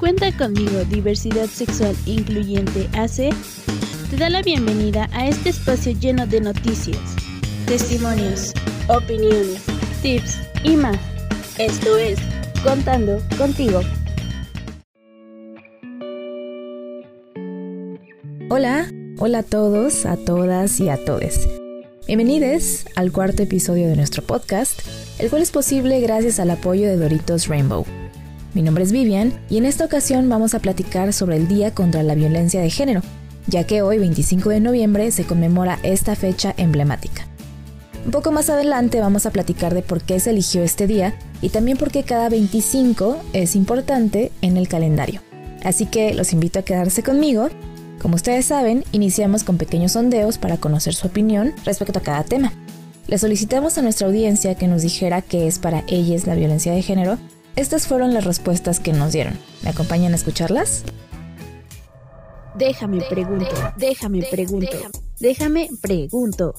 Cuenta conmigo, Diversidad Sexual Incluyente AC, te da la bienvenida a este espacio lleno de noticias, testimonios, opiniones, tips y más. Esto es Contando contigo. Hola, hola a todos, a todas y a todes. Bienvenidos al cuarto episodio de nuestro podcast, el cual es posible gracias al apoyo de Doritos Rainbow. Mi nombre es Vivian y en esta ocasión vamos a platicar sobre el Día contra la Violencia de Género, ya que hoy 25 de noviembre se conmemora esta fecha emblemática. Un poco más adelante vamos a platicar de por qué se eligió este día y también por qué cada 25 es importante en el calendario. Así que los invito a quedarse conmigo como ustedes saben, iniciamos con pequeños sondeos para conocer su opinión respecto a cada tema. Le solicitamos a nuestra audiencia que nos dijera qué es para ellas la violencia de género. Estas fueron las respuestas que nos dieron. ¿Me acompañan a escucharlas? Déjame pregunto, déjame pregunto, déjame pregunto.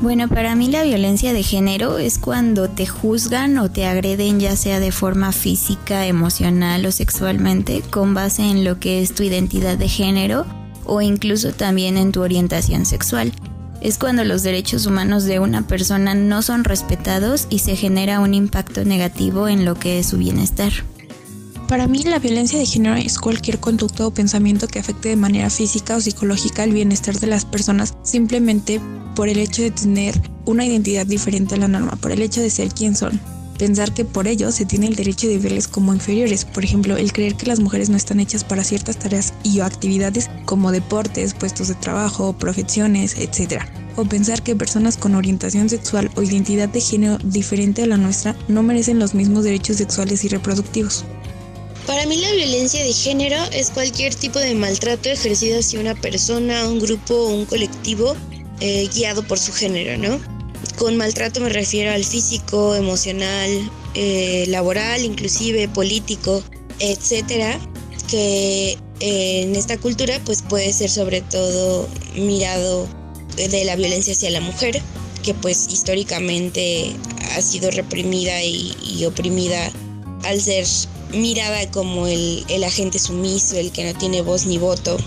Bueno, para mí la violencia de género es cuando te juzgan o te agreden ya sea de forma física, emocional o sexualmente con base en lo que es tu identidad de género o incluso también en tu orientación sexual. Es cuando los derechos humanos de una persona no son respetados y se genera un impacto negativo en lo que es su bienestar. Para mí la violencia de género es cualquier conducta o pensamiento que afecte de manera física o psicológica el bienestar de las personas simplemente por el hecho de tener una identidad diferente a la norma, por el hecho de ser quien son. Pensar que por ello se tiene el derecho de verles como inferiores, por ejemplo, el creer que las mujeres no están hechas para ciertas tareas y o actividades como deportes, puestos de trabajo, profesiones, etc. O pensar que personas con orientación sexual o identidad de género diferente a la nuestra no merecen los mismos derechos sexuales y reproductivos. Para mí la violencia de género es cualquier tipo de maltrato ejercido hacia una persona, un grupo o un colectivo eh, guiado por su género, ¿no? Con maltrato me refiero al físico, emocional, eh, laboral, inclusive político, etcétera, que eh, en esta cultura pues puede ser sobre todo mirado de la violencia hacia la mujer, que pues históricamente ha sido reprimida y, y oprimida al ser mirada como el, el agente sumiso, el que no tiene voz ni voto,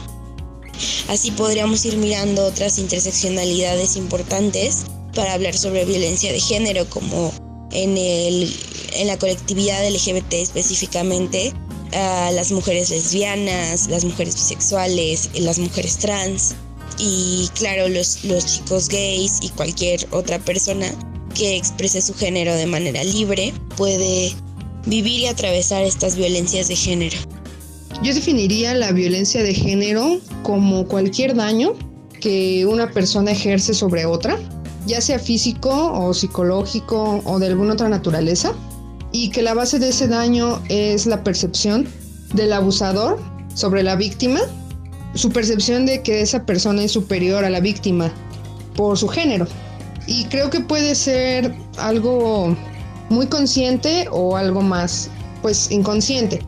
Así podríamos ir mirando otras interseccionalidades importantes para hablar sobre violencia de género, como en, el, en la colectividad LGBT específicamente, las mujeres lesbianas, las mujeres bisexuales, las mujeres trans y claro, los, los chicos gays y cualquier otra persona que exprese su género de manera libre puede vivir y atravesar estas violencias de género. Yo definiría la violencia de género como cualquier daño que una persona ejerce sobre otra, ya sea físico o psicológico o de alguna otra naturaleza, y que la base de ese daño es la percepción del abusador sobre la víctima, su percepción de que esa persona es superior a la víctima por su género. Y creo que puede ser algo muy consciente o algo más, pues, inconsciente.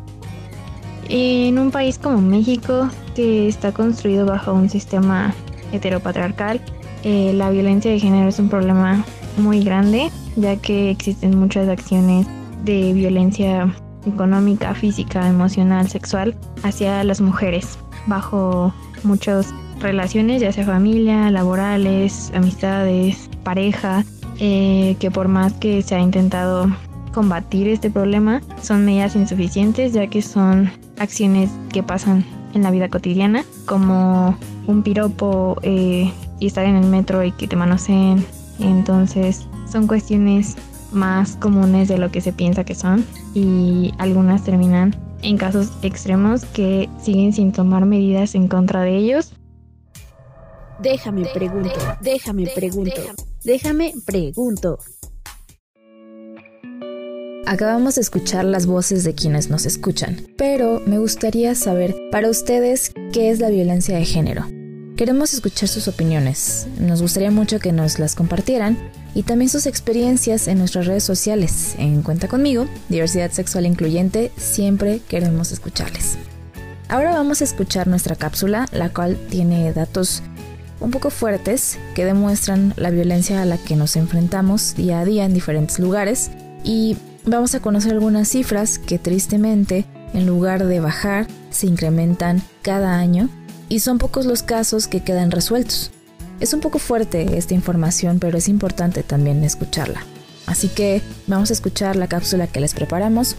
En un país como México, que está construido bajo un sistema heteropatriarcal, eh, la violencia de género es un problema muy grande, ya que existen muchas acciones de violencia económica, física, emocional, sexual hacia las mujeres, bajo muchas relaciones, ya sea familia, laborales, amistades, pareja, eh, que por más que se ha intentado combatir este problema, son medidas insuficientes, ya que son acciones que pasan en la vida cotidiana, como un piropo eh, y estar en el metro y que te manoseen. Entonces son cuestiones más comunes de lo que se piensa que son y algunas terminan en casos extremos que siguen sin tomar medidas en contra de ellos. Déjame pregunto, déjame pregunto, déjame pregunto. Acabamos de escuchar las voces de quienes nos escuchan, pero me gustaría saber para ustedes qué es la violencia de género. Queremos escuchar sus opiniones, nos gustaría mucho que nos las compartieran y también sus experiencias en nuestras redes sociales. En Cuenta conmigo, Diversidad Sexual Incluyente, siempre queremos escucharles. Ahora vamos a escuchar nuestra cápsula, la cual tiene datos un poco fuertes que demuestran la violencia a la que nos enfrentamos día a día en diferentes lugares y vamos a conocer algunas cifras que tristemente, en lugar de bajar, se incrementan cada año y son pocos los casos que quedan resueltos. Es un poco fuerte esta información, pero es importante también escucharla. Así que vamos a escuchar la cápsula que les preparamos.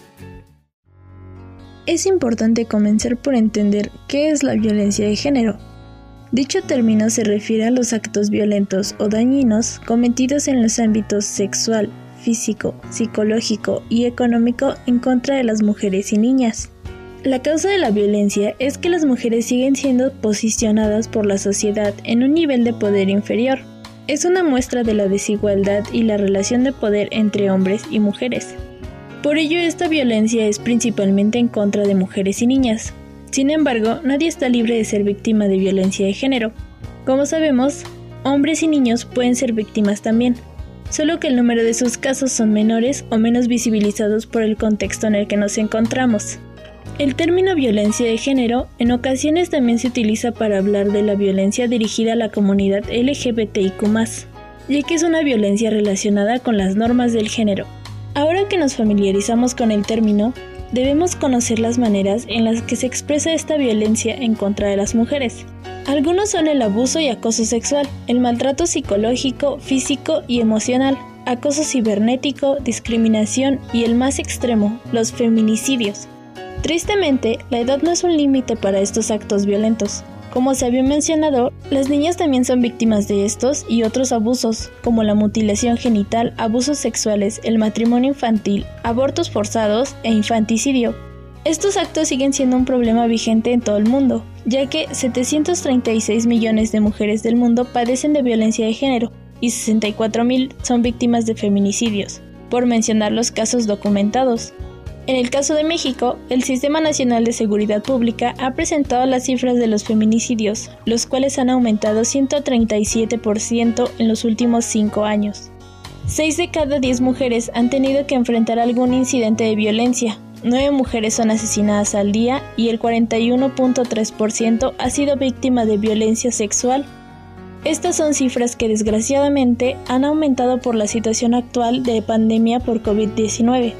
Es importante comenzar por entender qué es la violencia de género. Dicho término se refiere a los actos violentos o dañinos cometidos en los ámbitos sexual, físico, psicológico y económico en contra de las mujeres y niñas. La causa de la violencia es que las mujeres siguen siendo posicionadas por la sociedad en un nivel de poder inferior. Es una muestra de la desigualdad y la relación de poder entre hombres y mujeres. Por ello, esta violencia es principalmente en contra de mujeres y niñas. Sin embargo, nadie está libre de ser víctima de violencia de género. Como sabemos, hombres y niños pueden ser víctimas también, solo que el número de sus casos son menores o menos visibilizados por el contexto en el que nos encontramos. El término violencia de género en ocasiones también se utiliza para hablar de la violencia dirigida a la comunidad LGBTIQ, ya que es una violencia relacionada con las normas del género. Ahora que nos familiarizamos con el término, debemos conocer las maneras en las que se expresa esta violencia en contra de las mujeres. Algunos son el abuso y acoso sexual, el maltrato psicológico, físico y emocional, acoso cibernético, discriminación y el más extremo, los feminicidios. Tristemente, la edad no es un límite para estos actos violentos. Como se había mencionado, las niñas también son víctimas de estos y otros abusos, como la mutilación genital, abusos sexuales, el matrimonio infantil, abortos forzados e infanticidio. Estos actos siguen siendo un problema vigente en todo el mundo, ya que 736 millones de mujeres del mundo padecen de violencia de género y 64.000 son víctimas de feminicidios, por mencionar los casos documentados. En el caso de México, el Sistema Nacional de Seguridad Pública ha presentado las cifras de los feminicidios, los cuales han aumentado 137% en los últimos cinco años. Seis de cada diez mujeres han tenido que enfrentar algún incidente de violencia, nueve mujeres son asesinadas al día y el 41.3% ha sido víctima de violencia sexual. Estas son cifras que desgraciadamente han aumentado por la situación actual de pandemia por COVID-19.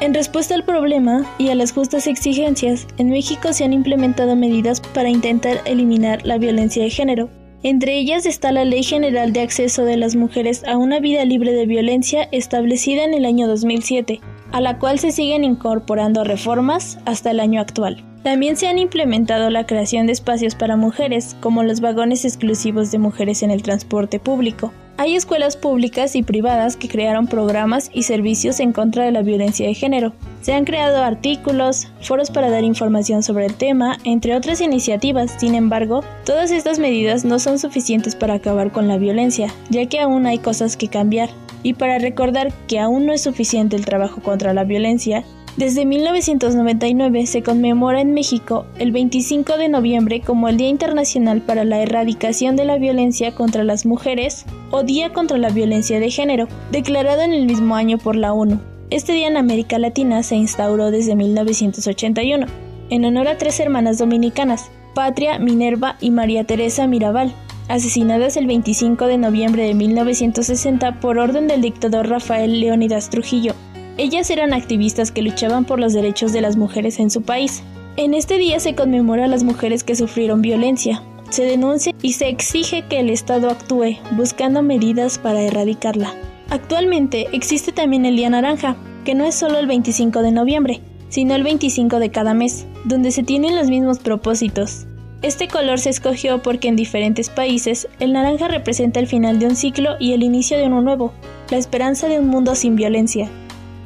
En respuesta al problema y a las justas exigencias, en México se han implementado medidas para intentar eliminar la violencia de género. Entre ellas está la Ley General de Acceso de las Mujeres a una Vida Libre de Violencia establecida en el año 2007, a la cual se siguen incorporando reformas hasta el año actual. También se han implementado la creación de espacios para mujeres, como los vagones exclusivos de mujeres en el transporte público, hay escuelas públicas y privadas que crearon programas y servicios en contra de la violencia de género. Se han creado artículos, foros para dar información sobre el tema, entre otras iniciativas. Sin embargo, todas estas medidas no son suficientes para acabar con la violencia, ya que aún hay cosas que cambiar. Y para recordar que aún no es suficiente el trabajo contra la violencia, desde 1999 se conmemora en México el 25 de noviembre como el Día Internacional para la Erradicación de la Violencia contra las Mujeres o Día contra la Violencia de Género, declarado en el mismo año por la ONU. Este día en América Latina se instauró desde 1981, en honor a tres hermanas dominicanas, Patria, Minerva y María Teresa Mirabal, asesinadas el 25 de noviembre de 1960 por orden del dictador Rafael Leónidas Trujillo ellas eran activistas que luchaban por los derechos de las mujeres en su país. En este día se conmemora a las mujeres que sufrieron violencia, se denuncia y se exige que el Estado actúe buscando medidas para erradicarla. Actualmente existe también el Día Naranja, que no es solo el 25 de noviembre, sino el 25 de cada mes, donde se tienen los mismos propósitos. Este color se escogió porque en diferentes países el naranja representa el final de un ciclo y el inicio de uno nuevo, la esperanza de un mundo sin violencia.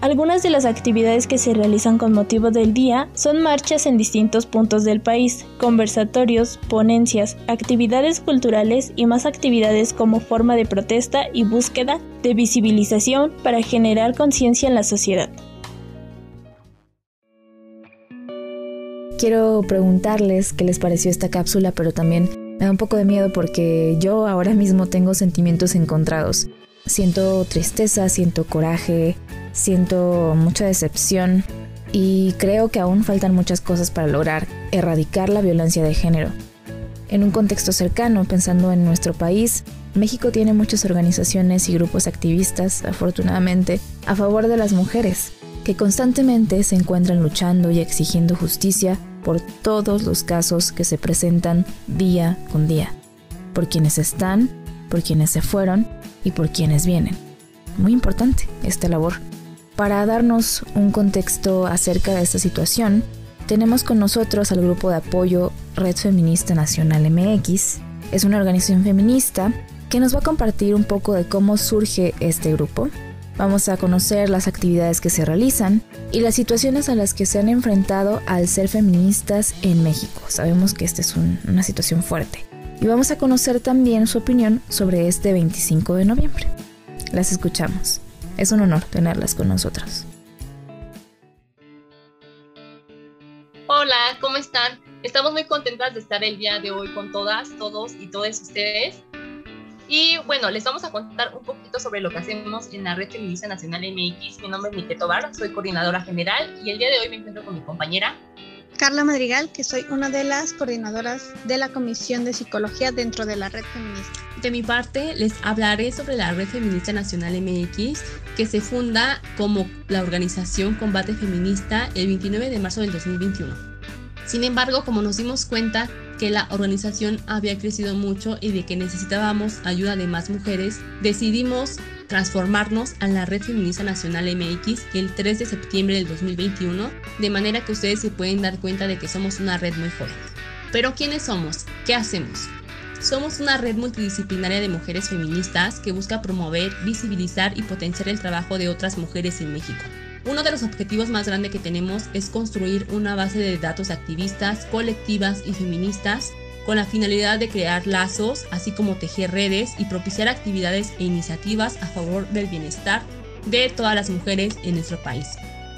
Algunas de las actividades que se realizan con motivo del día son marchas en distintos puntos del país, conversatorios, ponencias, actividades culturales y más actividades como forma de protesta y búsqueda de visibilización para generar conciencia en la sociedad. Quiero preguntarles qué les pareció esta cápsula, pero también me da un poco de miedo porque yo ahora mismo tengo sentimientos encontrados. Siento tristeza, siento coraje, siento mucha decepción y creo que aún faltan muchas cosas para lograr erradicar la violencia de género. En un contexto cercano, pensando en nuestro país, México tiene muchas organizaciones y grupos activistas, afortunadamente, a favor de las mujeres. que constantemente se encuentran luchando y exigiendo justicia por todos los casos que se presentan día con día, por quienes están, por quienes se fueron y por quienes vienen. Muy importante esta labor. Para darnos un contexto acerca de esta situación, tenemos con nosotros al grupo de apoyo Red Feminista Nacional MX. Es una organización feminista que nos va a compartir un poco de cómo surge este grupo. Vamos a conocer las actividades que se realizan y las situaciones a las que se han enfrentado al ser feministas en México. Sabemos que esta es una situación fuerte. Y vamos a conocer también su opinión sobre este 25 de noviembre. Las escuchamos. Es un honor tenerlas con nosotros. Hola, ¿cómo están? Estamos muy contentas de estar el día de hoy con todas, todos y todas ustedes. Y bueno, les vamos a contar un poquito sobre lo que hacemos en la Red Feminista Nacional MX. Mi nombre es Nike Tobar, soy coordinadora general y el día de hoy me encuentro con mi compañera Carla Madrigal, que soy una de las coordinadoras de la Comisión de Psicología dentro de la Red Feminista. De mi parte, les hablaré sobre la Red Feminista Nacional MX, que se funda como la organización Combate Feminista el 29 de marzo del 2021. Sin embargo, como nos dimos cuenta que la organización había crecido mucho y de que necesitábamos ayuda de más mujeres, decidimos transformarnos a la Red Feminista Nacional MX el 3 de septiembre del 2021, de manera que ustedes se pueden dar cuenta de que somos una red muy joven. Pero ¿quiénes somos? ¿Qué hacemos? Somos una red multidisciplinaria de mujeres feministas que busca promover, visibilizar y potenciar el trabajo de otras mujeres en México. Uno de los objetivos más grandes que tenemos es construir una base de datos activistas, colectivas y feministas con la finalidad de crear lazos, así como tejer redes y propiciar actividades e iniciativas a favor del bienestar de todas las mujeres en nuestro país.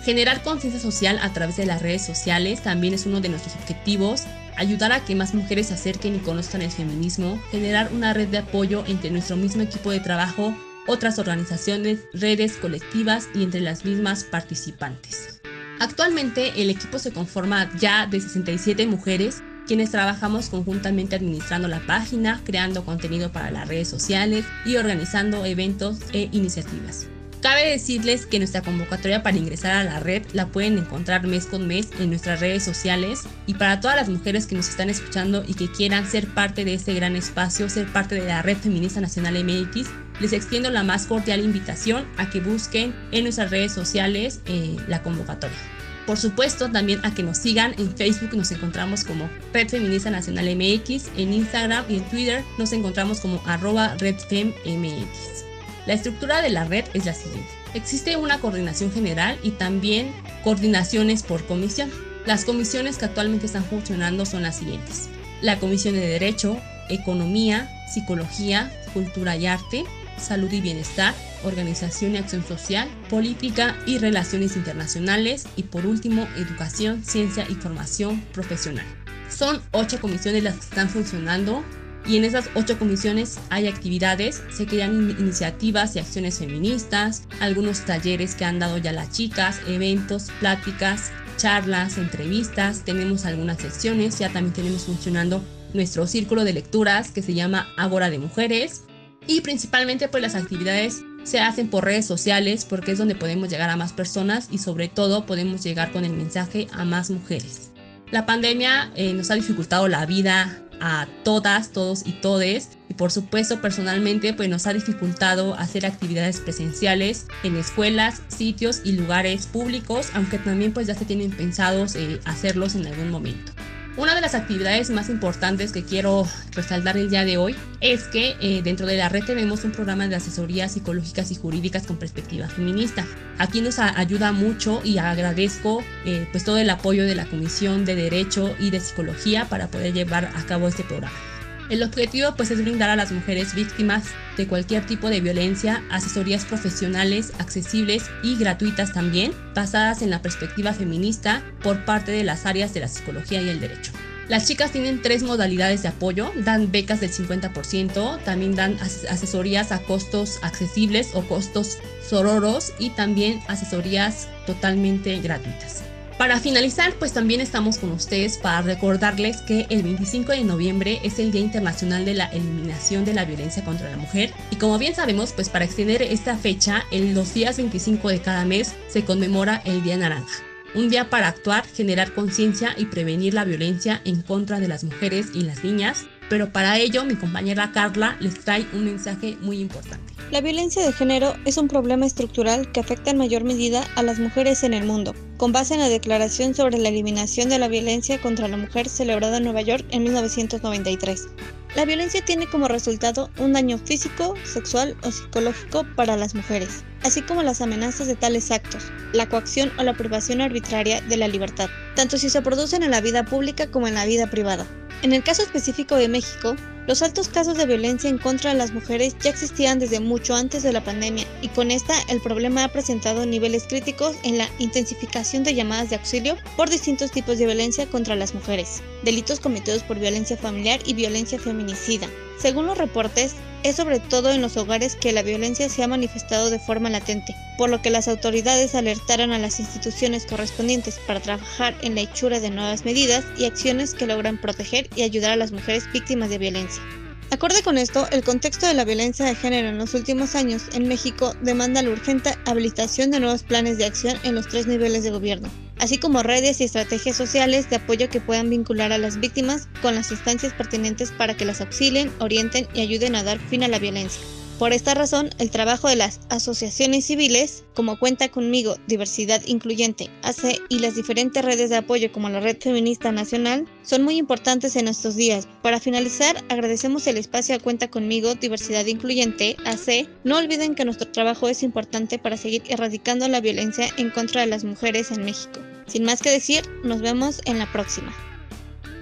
Generar conciencia social a través de las redes sociales también es uno de nuestros objetivos, ayudar a que más mujeres se acerquen y conozcan el feminismo, generar una red de apoyo entre nuestro mismo equipo de trabajo otras organizaciones, redes colectivas y entre las mismas participantes. Actualmente el equipo se conforma ya de 67 mujeres quienes trabajamos conjuntamente administrando la página, creando contenido para las redes sociales y organizando eventos e iniciativas. Cabe decirles que nuestra convocatoria para ingresar a la red la pueden encontrar mes con mes en nuestras redes sociales y para todas las mujeres que nos están escuchando y que quieran ser parte de este gran espacio, ser parte de la Red Feminista Nacional MX, les extiendo la más cordial invitación a que busquen en nuestras redes sociales eh, la convocatoria. Por supuesto, también a que nos sigan en Facebook, nos encontramos como Red Feminista Nacional MX, en Instagram y en Twitter nos encontramos como arroba RedFemMX. La estructura de la red es la siguiente. Existe una coordinación general y también coordinaciones por comisión. Las comisiones que actualmente están funcionando son las siguientes. La Comisión de Derecho, Economía, Psicología, Cultura y Arte, salud y bienestar, organización y acción social, política y relaciones internacionales y por último educación, ciencia y formación profesional. Son ocho comisiones las que están funcionando y en esas ocho comisiones hay actividades, se crean iniciativas y acciones feministas, algunos talleres que han dado ya las chicas, eventos, pláticas, charlas, entrevistas, tenemos algunas secciones, ya también tenemos funcionando nuestro círculo de lecturas que se llama Agora de Mujeres, y principalmente pues las actividades se hacen por redes sociales porque es donde podemos llegar a más personas y sobre todo podemos llegar con el mensaje a más mujeres. La pandemia eh, nos ha dificultado la vida a todas, todos y todes y por supuesto personalmente pues nos ha dificultado hacer actividades presenciales en escuelas, sitios y lugares públicos, aunque también pues ya se tienen pensados eh, hacerlos en algún momento. Una de las actividades más importantes que quiero resaltar el día de hoy es que eh, dentro de la red tenemos un programa de asesorías psicológicas y jurídicas con perspectiva feminista. Aquí nos ayuda mucho y agradezco eh, pues todo el apoyo de la Comisión de Derecho y de Psicología para poder llevar a cabo este programa. El objetivo pues es brindar a las mujeres víctimas de cualquier tipo de violencia asesorías profesionales accesibles y gratuitas también, basadas en la perspectiva feminista por parte de las áreas de la psicología y el derecho. Las chicas tienen tres modalidades de apoyo, dan becas del 50%, también dan asesorías a costos accesibles o costos sororos y también asesorías totalmente gratuitas. Para finalizar, pues también estamos con ustedes para recordarles que el 25 de noviembre es el Día Internacional de la Eliminación de la Violencia contra la Mujer y como bien sabemos, pues para extender esta fecha, en los días 25 de cada mes se conmemora el Día Naranja. Un día para actuar, generar conciencia y prevenir la violencia en contra de las mujeres y las niñas, pero para ello mi compañera Carla les trae un mensaje muy importante. La violencia de género es un problema estructural que afecta en mayor medida a las mujeres en el mundo, con base en la Declaración sobre la Eliminación de la Violencia contra la Mujer celebrada en Nueva York en 1993. La violencia tiene como resultado un daño físico, sexual o psicológico para las mujeres, así como las amenazas de tales actos, la coacción o la privación arbitraria de la libertad, tanto si se producen en la vida pública como en la vida privada. En el caso específico de México, los altos casos de violencia en contra de las mujeres ya existían desde mucho antes de la pandemia y con esta el problema ha presentado niveles críticos en la intensificación de llamadas de auxilio por distintos tipos de violencia contra las mujeres, delitos cometidos por violencia familiar y violencia feminicida. Según los reportes, es sobre todo en los hogares que la violencia se ha manifestado de forma latente, por lo que las autoridades alertaron a las instituciones correspondientes para trabajar en la hechura de nuevas medidas y acciones que logran proteger y ayudar a las mujeres víctimas de violencia. Acorde con esto, el contexto de la violencia de género en los últimos años en México demanda la urgente habilitación de nuevos planes de acción en los tres niveles de gobierno, así como redes y estrategias sociales de apoyo que puedan vincular a las víctimas con las instancias pertinentes para que las auxilien, orienten y ayuden a dar fin a la violencia. Por esta razón, el trabajo de las asociaciones civiles, como Cuenta conmigo, Diversidad Incluyente, AC y las diferentes redes de apoyo como la Red Feminista Nacional, son muy importantes en estos días. Para finalizar, agradecemos el espacio a Cuenta conmigo, Diversidad Incluyente, AC. No olviden que nuestro trabajo es importante para seguir erradicando la violencia en contra de las mujeres en México. Sin más que decir, nos vemos en la próxima.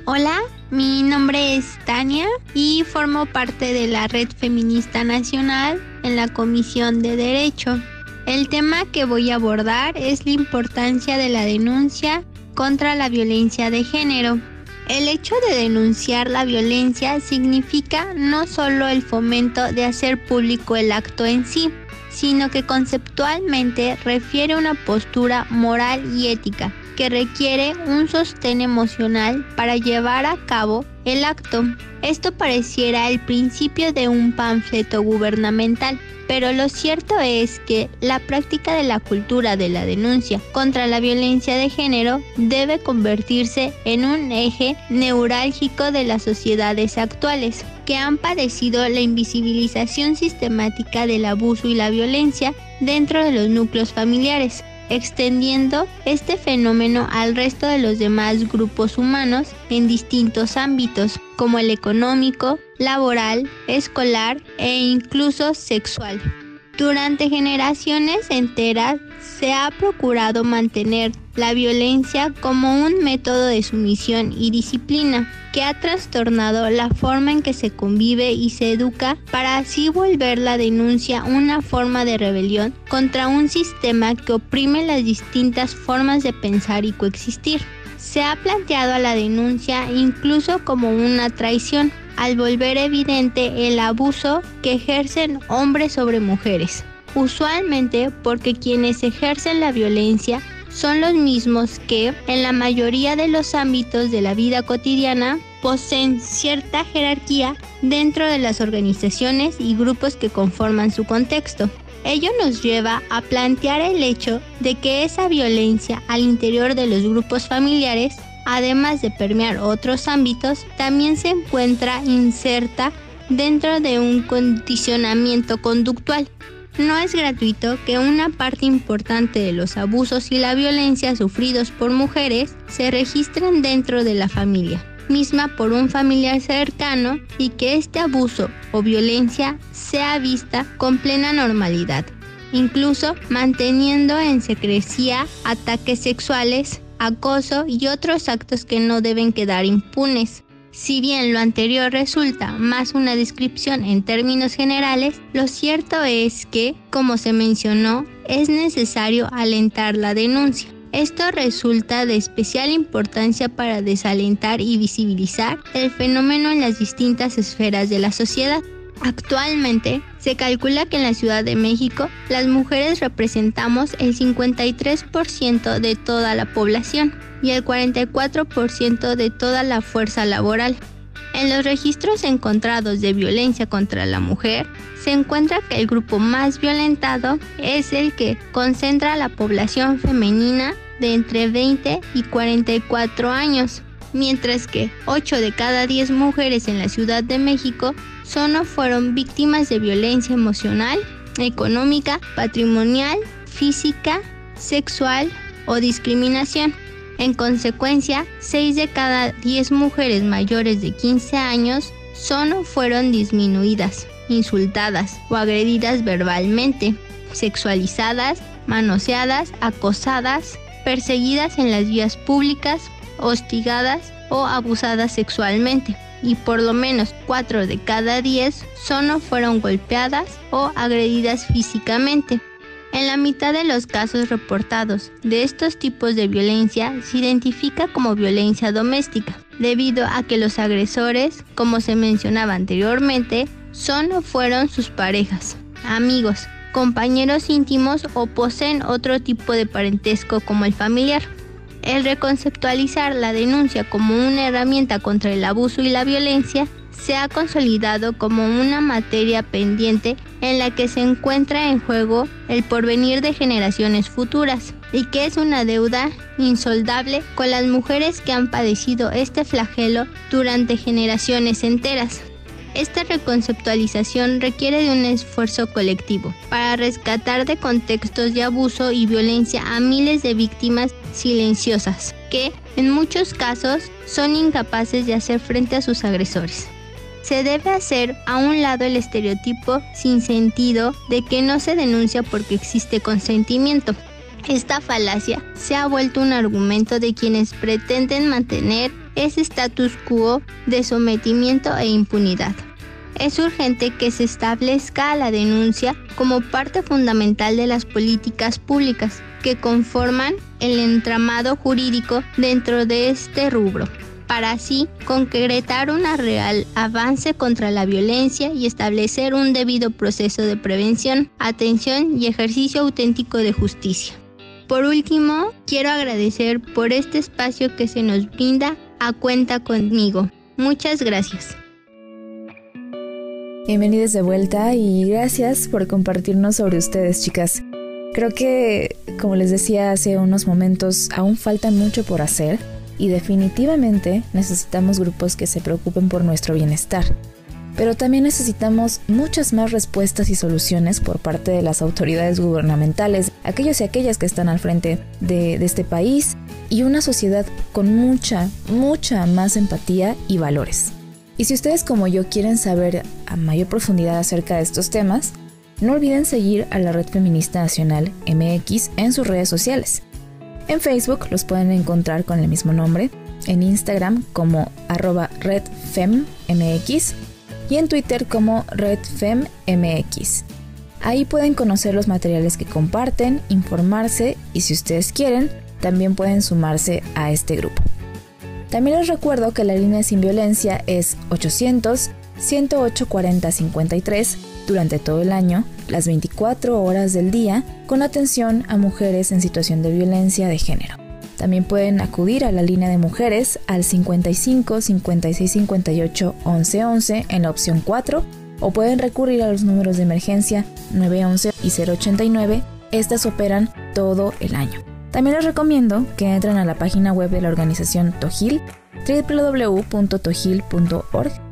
Hola, mi nombre es Tania y formo parte de la Red Feminista Nacional en la Comisión de Derecho. El tema que voy a abordar es la importancia de la denuncia contra la violencia de género. El hecho de denunciar la violencia significa no solo el fomento de hacer público el acto en sí, sino que conceptualmente refiere una postura moral y ética que requiere un sostén emocional para llevar a cabo el acto. Esto pareciera el principio de un panfleto gubernamental, pero lo cierto es que la práctica de la cultura de la denuncia contra la violencia de género debe convertirse en un eje neurálgico de las sociedades actuales, que han padecido la invisibilización sistemática del abuso y la violencia dentro de los núcleos familiares extendiendo este fenómeno al resto de los demás grupos humanos en distintos ámbitos, como el económico, laboral, escolar e incluso sexual. Durante generaciones enteras se ha procurado mantener la violencia como un método de sumisión y disciplina que ha trastornado la forma en que se convive y se educa para así volver la denuncia una forma de rebelión contra un sistema que oprime las distintas formas de pensar y coexistir. Se ha planteado a la denuncia incluso como una traición, al volver evidente el abuso que ejercen hombres sobre mujeres, usualmente porque quienes ejercen la violencia son los mismos que, en la mayoría de los ámbitos de la vida cotidiana, poseen cierta jerarquía dentro de las organizaciones y grupos que conforman su contexto. Ello nos lleva a plantear el hecho de que esa violencia al interior de los grupos familiares, además de permear otros ámbitos, también se encuentra inserta dentro de un condicionamiento conductual. No es gratuito que una parte importante de los abusos y la violencia sufridos por mujeres se registren dentro de la familia, misma por un familiar cercano y que este abuso o violencia sea vista con plena normalidad, incluso manteniendo en secrecía ataques sexuales, acoso y otros actos que no deben quedar impunes. Si bien lo anterior resulta más una descripción en términos generales, lo cierto es que, como se mencionó, es necesario alentar la denuncia. Esto resulta de especial importancia para desalentar y visibilizar el fenómeno en las distintas esferas de la sociedad. Actualmente Se calcula que en la Ciudad de México las mujeres representamos el 53% de toda la población y el 44% de toda la fuerza laboral. En los registros encontrados de violencia contra la mujer, se encuentra que el grupo más violentado es el que concentra la población femenina de entre 20 y 44 años, mientras que 8 de cada 10 mujeres en la Ciudad de México solo fueron víctimas de violencia emocional, económica, patrimonial, física, sexual o discriminación. En consecuencia, 6 de cada 10 mujeres mayores de 15 años solo fueron disminuidas, insultadas o agredidas verbalmente, sexualizadas, manoseadas, acosadas, perseguidas en las vías públicas, hostigadas o abusadas sexualmente. Y por lo menos 4 de cada 10 solo fueron golpeadas o agredidas físicamente. En la mitad de los casos reportados de estos tipos de violencia se identifica como violencia doméstica, debido a que los agresores, como se mencionaba anteriormente, son o fueron sus parejas, amigos, compañeros íntimos o poseen otro tipo de parentesco como el familiar. El reconceptualizar la denuncia como una herramienta contra el abuso y la violencia se ha consolidado como una materia pendiente en la que se encuentra en juego el porvenir de generaciones futuras y que es una deuda insoldable con las mujeres que han padecido este flagelo durante generaciones enteras. Esta reconceptualización requiere de un esfuerzo colectivo para rescatar de contextos de abuso y violencia a miles de víctimas silenciosas que, en muchos casos, son incapaces de hacer frente a sus agresores. Se debe hacer a un lado el estereotipo sin sentido de que no se denuncia porque existe consentimiento. Esta falacia se ha vuelto un argumento de quienes pretenden mantener ese status quo de sometimiento e impunidad. Es urgente que se establezca la denuncia como parte fundamental de las políticas públicas que conforman el entramado jurídico dentro de este rubro, para así concretar un real avance contra la violencia y establecer un debido proceso de prevención, atención y ejercicio auténtico de justicia. Por último, quiero agradecer por este espacio que se nos brinda a cuenta conmigo. Muchas gracias. Bienvenidos de vuelta y gracias por compartirnos sobre ustedes, chicas. Creo que, como les decía hace unos momentos, aún falta mucho por hacer y definitivamente necesitamos grupos que se preocupen por nuestro bienestar. Pero también necesitamos muchas más respuestas y soluciones por parte de las autoridades gubernamentales, aquellos y aquellas que están al frente de, este país y una sociedad con mucha, mucha más empatía y valores. Y si ustedes como yo quieren saber a mayor profundidad acerca de estos temas, no olviden seguir a la Red Feminista Nacional MX en sus redes sociales. En Facebook los pueden encontrar con el mismo nombre, en Instagram como arroba redfemmx y en Twitter como redfemmx. Ahí pueden conocer los materiales que comparten, informarse y si ustedes quieren, también pueden sumarse a este grupo. También les recuerdo que la línea sin violencia es 800 108 40 53 durante todo el año, las 24 horas del día, con atención a mujeres en situación de violencia de género. También pueden acudir a la línea de mujeres al 55 56 58 11 11 en la opción 4 o pueden recurrir a los números de emergencia 911 y 089. Estas operan todo el año. También les recomiendo que entren a la página web de la organización Tojil, www.tojil.org,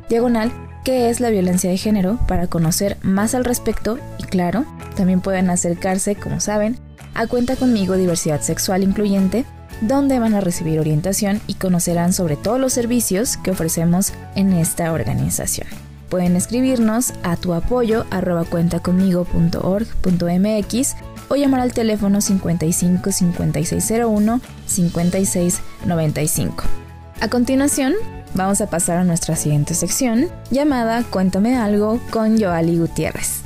diagonal, que es la violencia de género, para conocer más al respecto y claro, también pueden acercarse, como saben, a Cuenta conmigo Diversidad Sexual Incluyente, donde van a recibir orientación y conocerán sobre todos los servicios que ofrecemos en esta organización. Pueden escribirnos a tu apoyo cuentaconmigo.org.mx o llamar al teléfono 55 5601 5695. A continuación, vamos a pasar a nuestra siguiente sección llamada Cuéntame algo con Joali Gutiérrez.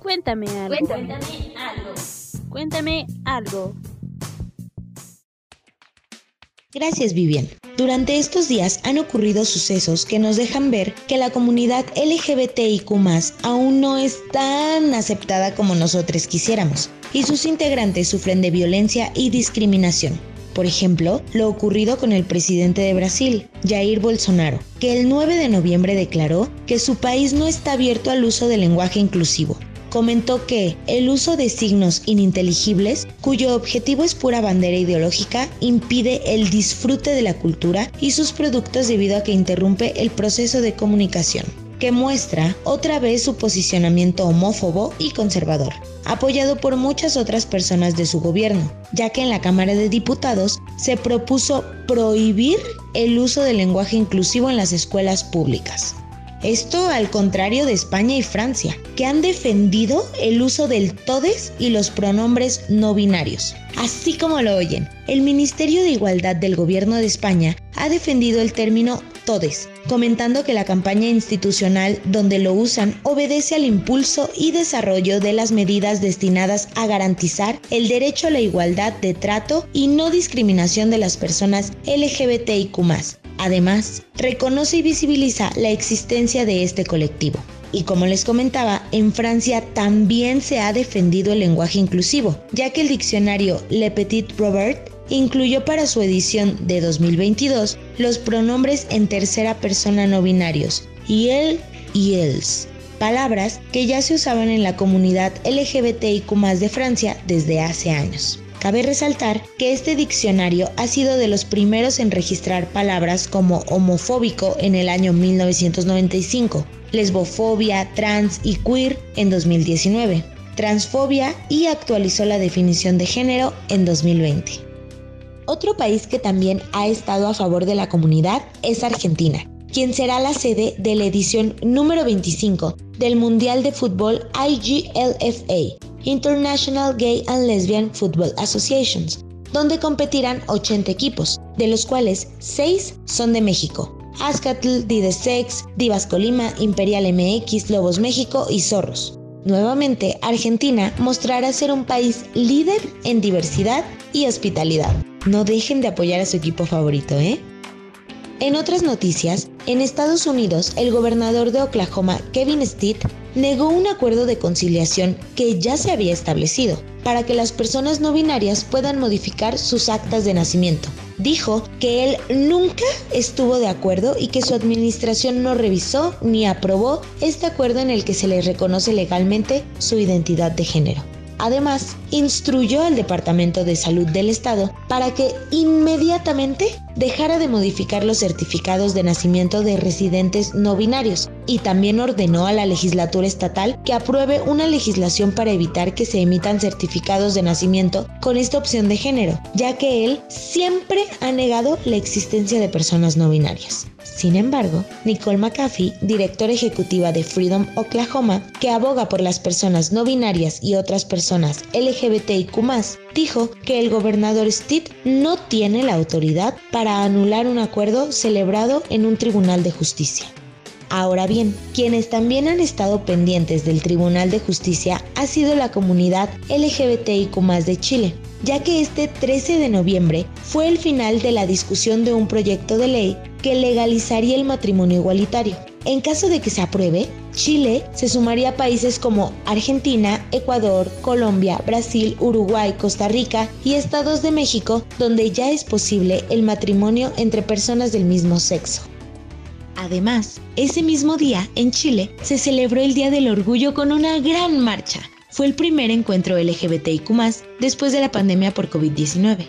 Cuéntame algo. Cuéntame algo. Cuéntame algo. Gracias Vivian. Durante estos días han ocurrido sucesos que nos dejan ver que la comunidad LGBTIQ aún no es tan aceptada como nosotros quisiéramos y sus integrantes sufren de violencia y discriminación. Por ejemplo, lo ocurrido con el presidente de Brasil, Jair Bolsonaro, que el 9 de noviembre declaró que su país no está abierto al uso del lenguaje inclusivo. Comentó que el uso de signos ininteligibles, cuyo objetivo es pura bandera ideológica, impide el disfrute de la cultura y sus productos debido a que interrumpe el proceso de comunicación que muestra otra vez su posicionamiento homófobo y conservador, apoyado por muchas otras personas de su gobierno, ya que en la Cámara de Diputados se propuso prohibir el uso del lenguaje inclusivo en las escuelas públicas. Esto al contrario de España y Francia, que han defendido el uso del todes y los pronombres no binarios. Así como lo oyen, el Ministerio de Igualdad del Gobierno de España ha defendido el término todes, comentando que la campaña institucional donde lo usan obedece al impulso y desarrollo de las medidas destinadas a garantizar el derecho a la igualdad de trato y no discriminación de las personas LGBTIQ Además, reconoce y visibiliza la existencia de este colectivo. Y como les comentaba, en Francia también se ha defendido el lenguaje inclusivo, ya que el diccionario Le Petit Robert incluyó para su edición de 2022 los pronombres en tercera persona no binarios, y él y els, palabras que ya se usaban en la comunidad LGBTIQ de Francia desde hace años. Cabe resaltar que este diccionario ha sido de los primeros en registrar palabras como homofóbico en el año 1995, lesbofobia, trans y queer en 2019, transfobia y actualizó la definición de género en 2020. Otro país que también ha estado a favor de la comunidad es Argentina, quien será la sede de la edición número 25 del Mundial de Fútbol IGLFA, International Gay and Lesbian Football Associations, donde competirán 80 equipos, de los cuales 6 son de México. Ascatl, Didesex, Divas Colima, Imperial MX, Lobos México y Zorros. Nuevamente, Argentina mostrará ser un país líder en diversidad y hospitalidad. No dejen de apoyar a su equipo favorito, ¿eh? En otras noticias, en Estados Unidos, el gobernador de Oklahoma, Kevin Stitt, negó un acuerdo de conciliación que ya se había establecido para que las personas no binarias puedan modificar sus actas de nacimiento. Dijo que él nunca estuvo de acuerdo y que su administración no revisó ni aprobó este acuerdo en el que se le reconoce legalmente su identidad de género. Además, instruyó al Departamento de Salud del Estado para que inmediatamente dejara de modificar los certificados de nacimiento de residentes no binarios y también ordenó a la legislatura estatal que apruebe una legislación para evitar que se emitan certificados de nacimiento con esta opción de género, ya que él siempre ha negado la existencia de personas no binarias. Sin embargo, Nicole McAfee, directora ejecutiva de Freedom Oklahoma, que aboga por las personas no binarias y otras personas LGBTIQ, dijo que el gobernador Stitt no tiene la autoridad para anular un acuerdo celebrado en un tribunal de justicia. Ahora bien, quienes también han estado pendientes del Tribunal de Justicia ha sido la comunidad LGBTIQ de Chile, ya que este 13 de noviembre fue el final de la discusión de un proyecto de ley que legalizaría el matrimonio igualitario. En caso de que se apruebe, Chile se sumaría a países como Argentina, Ecuador, Colombia, Brasil, Uruguay, Costa Rica y estados de México donde ya es posible el matrimonio entre personas del mismo sexo. Además, ese mismo día, en Chile, se celebró el Día del Orgullo con una gran marcha. Fue el primer encuentro LGBTIQ después de la pandemia por COVID-19.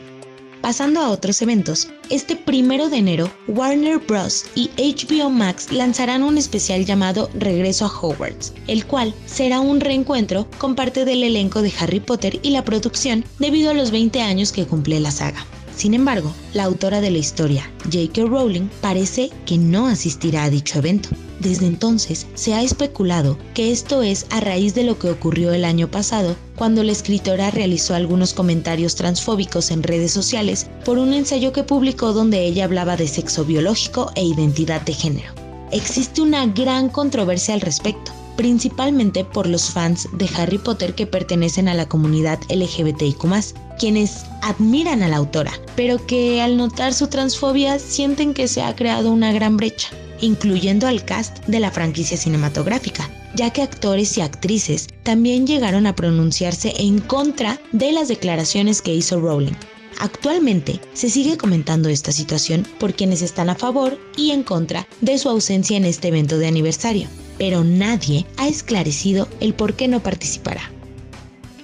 Pasando a otros eventos, este primero de enero, Warner Bros. y HBO Max lanzarán un especial llamado Regreso a Hogwarts, el cual será un reencuentro con parte del elenco de Harry Potter y la producción debido a los 20 años que cumple la saga. Sin embargo, la autora de la historia, J.K. Rowling, parece que no asistirá a dicho evento. Desde entonces se ha especulado que esto es a raíz de lo que ocurrió el año pasado, cuando la escritora realizó algunos comentarios transfóbicos en redes sociales por un ensayo que publicó donde ella hablaba de sexo biológico e identidad de género. Existe una gran controversia al respecto, principalmente por los fans de Harry Potter que pertenecen a la comunidad LGBTIQ, quienes admiran a la autora, pero que al notar su transfobia sienten que se ha creado una gran brecha, incluyendo al cast de la franquicia cinematográfica, ya que actores y actrices también llegaron a pronunciarse en contra de las declaraciones que hizo Rowling. Actualmente se sigue comentando esta situación por quienes están a favor y en contra de su ausencia en este evento de aniversario, pero nadie ha esclarecido el por qué no participará.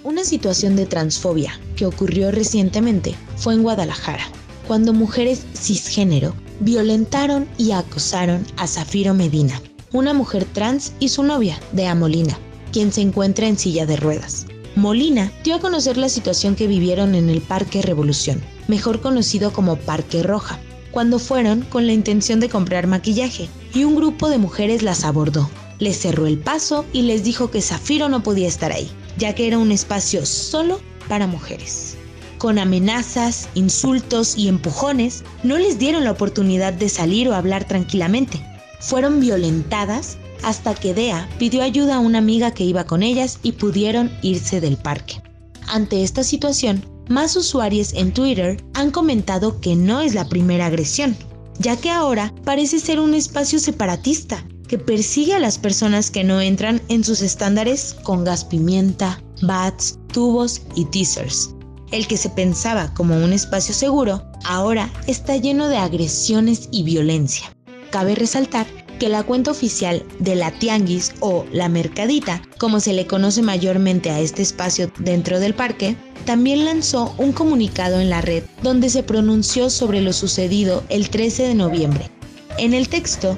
Una situación de transfobia que ocurrió recientemente fue en Guadalajara, cuando mujeres cisgénero violentaron y acosaron a Zafiro Medina, una mujer trans y su novia, Dea Molina, quien se encuentra en silla de ruedas. Molina dio a conocer la situación que vivieron en el Parque Revolución, mejor conocido como Parque Roja, cuando fueron con la intención de comprar maquillaje y un grupo de mujeres las abordó. Les cerró el paso y les dijo que Zafiro no podía estar ahí, ya que era un espacio solo para mujeres. Con amenazas, insultos y empujones, no les dieron la oportunidad de salir o hablar tranquilamente. Fueron violentadas hasta que Dea pidió ayuda a una amiga que iba con ellas y pudieron irse del parque. Ante esta situación, más usuarios en Twitter han comentado que no es la primera agresión, ya que ahora parece ser un espacio separatista que persigue a las personas que no entran en sus estándares con gas pimienta, bats, tubos y teasers. El que se pensaba como un espacio seguro, ahora está lleno de agresiones y violencia. Cabe resaltar que la cuenta oficial de la Tianguis o la Mercadita, como se le conoce mayormente a este espacio dentro del parque, también lanzó un comunicado en la red donde se pronunció sobre lo sucedido el 13 de noviembre. En el texto,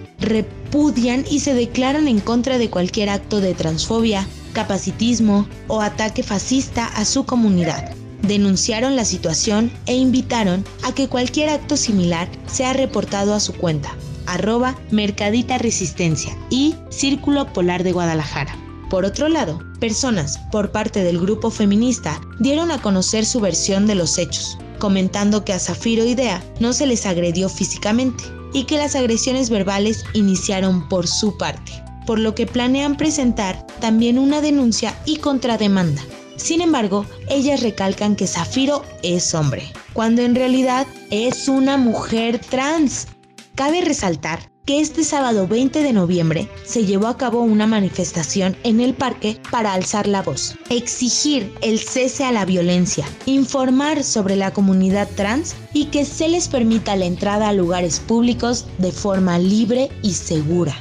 repudian y se declaran en contra de cualquier acto de transfobia, capacitismo o ataque fascista a su comunidad. Denunciaron la situación e invitaron a que cualquier acto similar sea reportado a su cuenta, arroba Mercadita Resistencia y Círculo Polar de Guadalajara. Por otro lado, personas por parte del grupo feminista dieron a conocer su versión de los hechos, comentando que a Zafiro y Dea no se les agredió físicamente y que las agresiones verbales iniciaron por su parte, por lo que planean presentar también una denuncia y contrademanda. Sin embargo, ellas recalcan que Zafiro es hombre, cuando en realidad es una mujer trans Cabe resaltar que este sábado 20 de noviembre se llevó a cabo una manifestación en el parque para alzar la voz, exigir el cese a la violencia, informar sobre la comunidad trans y que se les permita la entrada a lugares públicos de forma libre y segura.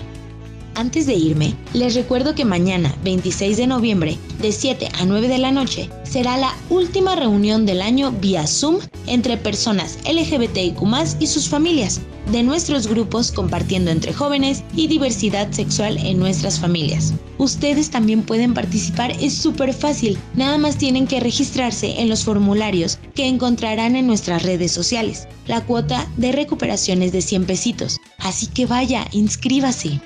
Antes de irme, les recuerdo que mañana, 26 de noviembre, de 7 a 9 de la noche, será la última reunión del año vía Zoom entre personas LGBTIQ y sus familias, de nuestros grupos compartiendo entre jóvenes y diversidad sexual en nuestras familias. Ustedes también pueden participar, es súper fácil, nada más tienen que registrarse en los formularios que encontrarán en nuestras redes sociales. La cuota de recuperación es de 100 pesitos, así que vaya, inscríbase.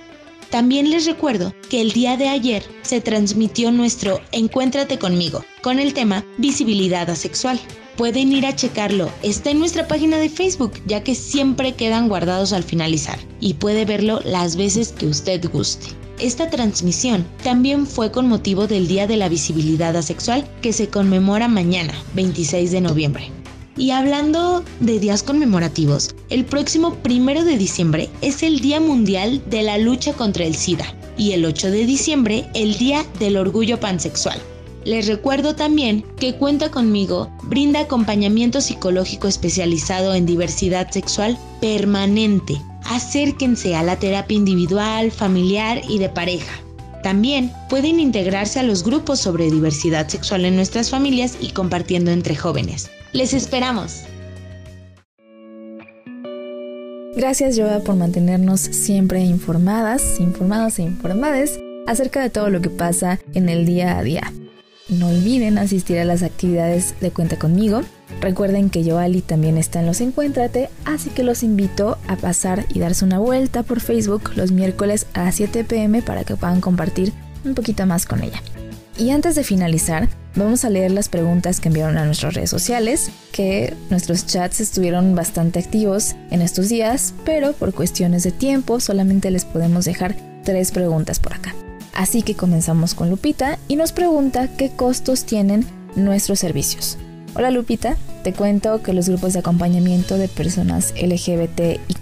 También les recuerdo que el día de ayer se transmitió nuestro Encuéntrate conmigo con el tema visibilidad asexual. Pueden ir a checarlo, está en nuestra página de Facebook, ya que siempre quedan guardados al finalizar y puede verlo las veces que usted guste. Esta transmisión también fue con motivo del Día de la Visibilidad Asexual que se conmemora mañana, 26 de noviembre. Y hablando de días conmemorativos, el próximo primero de diciembre es el Día Mundial de la Lucha contra el SIDA y el 8 de diciembre el Día del Orgullo Pansexual. Les recuerdo también que Cuenta conmigo brinda acompañamiento psicológico especializado en diversidad sexual permanente. Acérquense a la terapia individual, familiar y de pareja. También pueden integrarse a los grupos sobre diversidad sexual en nuestras familias y compartiendo entre jóvenes. Les esperamos. Gracias, Joa, por mantenernos siempre informadas, informados e informadas acerca de todo lo que pasa en el día a día. No olviden asistir a las actividades de Cuenta conmigo. Recuerden que Joali también está en los Encuéntrate, así que los invito a pasar y darse una vuelta por Facebook los miércoles a las 7 pm para que puedan compartir un poquito más con ella. Y antes de finalizar, vamos a leer las preguntas que enviaron a nuestras redes sociales, que nuestros chats estuvieron bastante activos en estos días, pero por cuestiones de tiempo solamente les podemos dejar tres preguntas por acá. Así que comenzamos con Lupita y nos pregunta qué costos tienen nuestros servicios. Hola Lupita, te cuento que los grupos de acompañamiento de personas LGBT y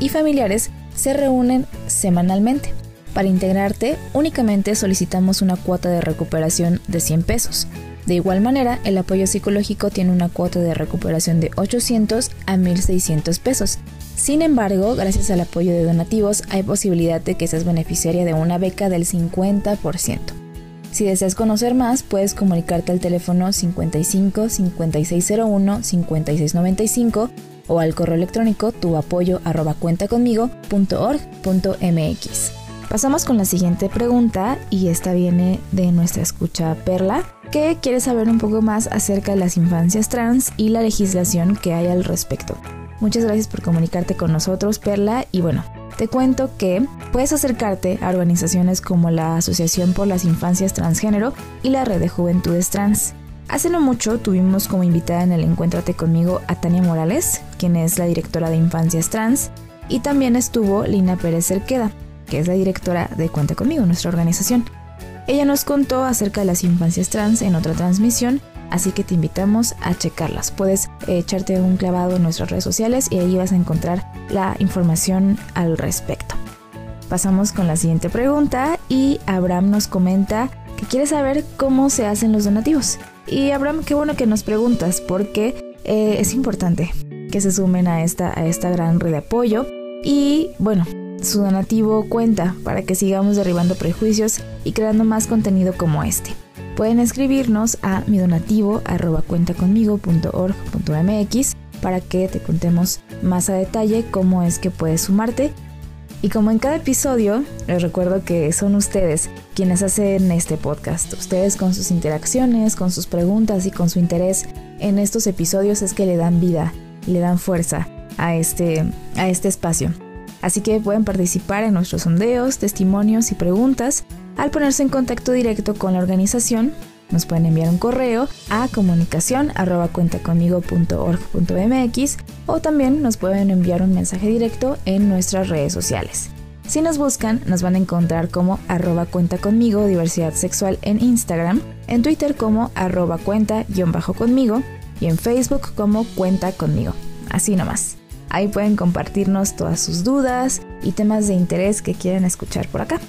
y familiares se reúnen semanalmente. Para integrarte, únicamente solicitamos una cuota de recuperación de 100 pesos. De igual manera, el apoyo psicológico tiene una cuota de recuperación de 800 a 1600 pesos. Sin embargo, gracias al apoyo de donativos, hay posibilidad de que seas beneficiaria de una beca del 50%. Si deseas conocer más, puedes comunicarte al teléfono 55 5601 5695 o al correo electrónico tuapoyo@cuentaconmigo.org.mx. Pasamos con la siguiente pregunta y esta viene de nuestra escucha Perla, que quiere saber un poco más acerca de las infancias trans y la legislación que hay al respecto. Muchas gracias por comunicarte con nosotros, Perla, y bueno, te cuento que puedes acercarte a organizaciones como la Asociación por las Infancias Transgénero y la Red de Juventudes Trans. Hace no mucho tuvimos como invitada en el Encuéntrate conmigo a Tania Morales, quien es la directora de Infancias Trans, y también estuvo Lina Pérez Cerqueda, que es la directora de Cuenta conmigo, nuestra organización. Ella nos contó acerca de las infancias trans en otra transmisión así que te invitamos a checarlas. Puedes eh, echarte un clavado en nuestras redes sociales y ahí vas a encontrar la información al respecto. Pasamos con la siguiente pregunta y Abraham nos comenta que quiere saber cómo se hacen los donativos. Y Abraham, qué bueno que nos preguntas porque eh, es importante que se sumen a esta, a esta gran red de apoyo. Y bueno, su donativo cuenta para que sigamos derribando prejuicios y creando más contenido como este. Pueden escribirnos a mi donativo cuentaconmigo.org.mx para que te contemos más a detalle cómo es que puedes sumarte. Y como en cada episodio, les recuerdo que son ustedes quienes hacen este podcast. Ustedes con sus interacciones, con sus preguntas y con su interés en estos episodios es que le dan vida le dan fuerza a este, a este espacio. Así que pueden participar en nuestros sondeos, testimonios y preguntas al ponerse en contacto directo con la organización, nos pueden enviar un correo a comunicación o también nos pueden enviar un mensaje directo en nuestras redes sociales. Si nos buscan, nos van a encontrar como arroba cuenta conmigo diversidad sexual en Instagram, en Twitter como arroba cuenta-conmigo y en Facebook como cuenta conmigo. Así nomás. Ahí pueden compartirnos todas sus dudas y temas de interés que quieren escuchar por acá.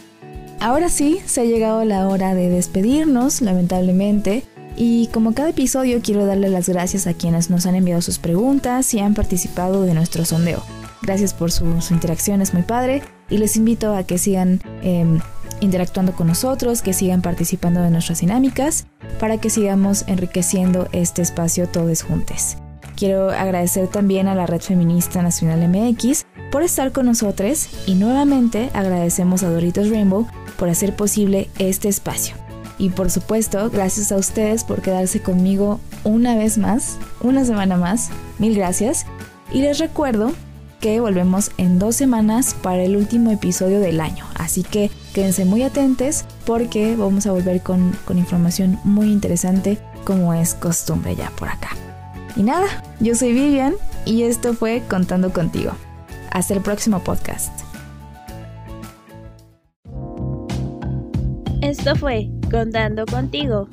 Ahora sí, se ha llegado la hora de despedirnos, lamentablemente. Y como cada episodio quiero darle las gracias a quienes nos han enviado sus preguntas y han participado de nuestro sondeo. Gracias por su, interacción, es muy padre. Y les invito a que sigan em, interactuando con nosotros, que sigan participando de nuestras dinámicas, para que sigamos enriqueciendo este espacio todos juntos. Quiero agradecer también a la Red Feminista Nacional MX por estar con nosotros y nuevamente agradecemos a Doritos Rainbow por hacer posible este espacio. Y por supuesto, gracias a ustedes por quedarse conmigo una vez más, una semana más. Mil gracias. Y les recuerdo que volvemos en dos semanas para el último episodio del año. Así que quédense muy atentos porque vamos a volver con, con información muy interesante como es costumbre ya por acá. Y nada, yo soy Vivian y esto fue Contando contigo. Hasta el próximo podcast. Esto fue Contando contigo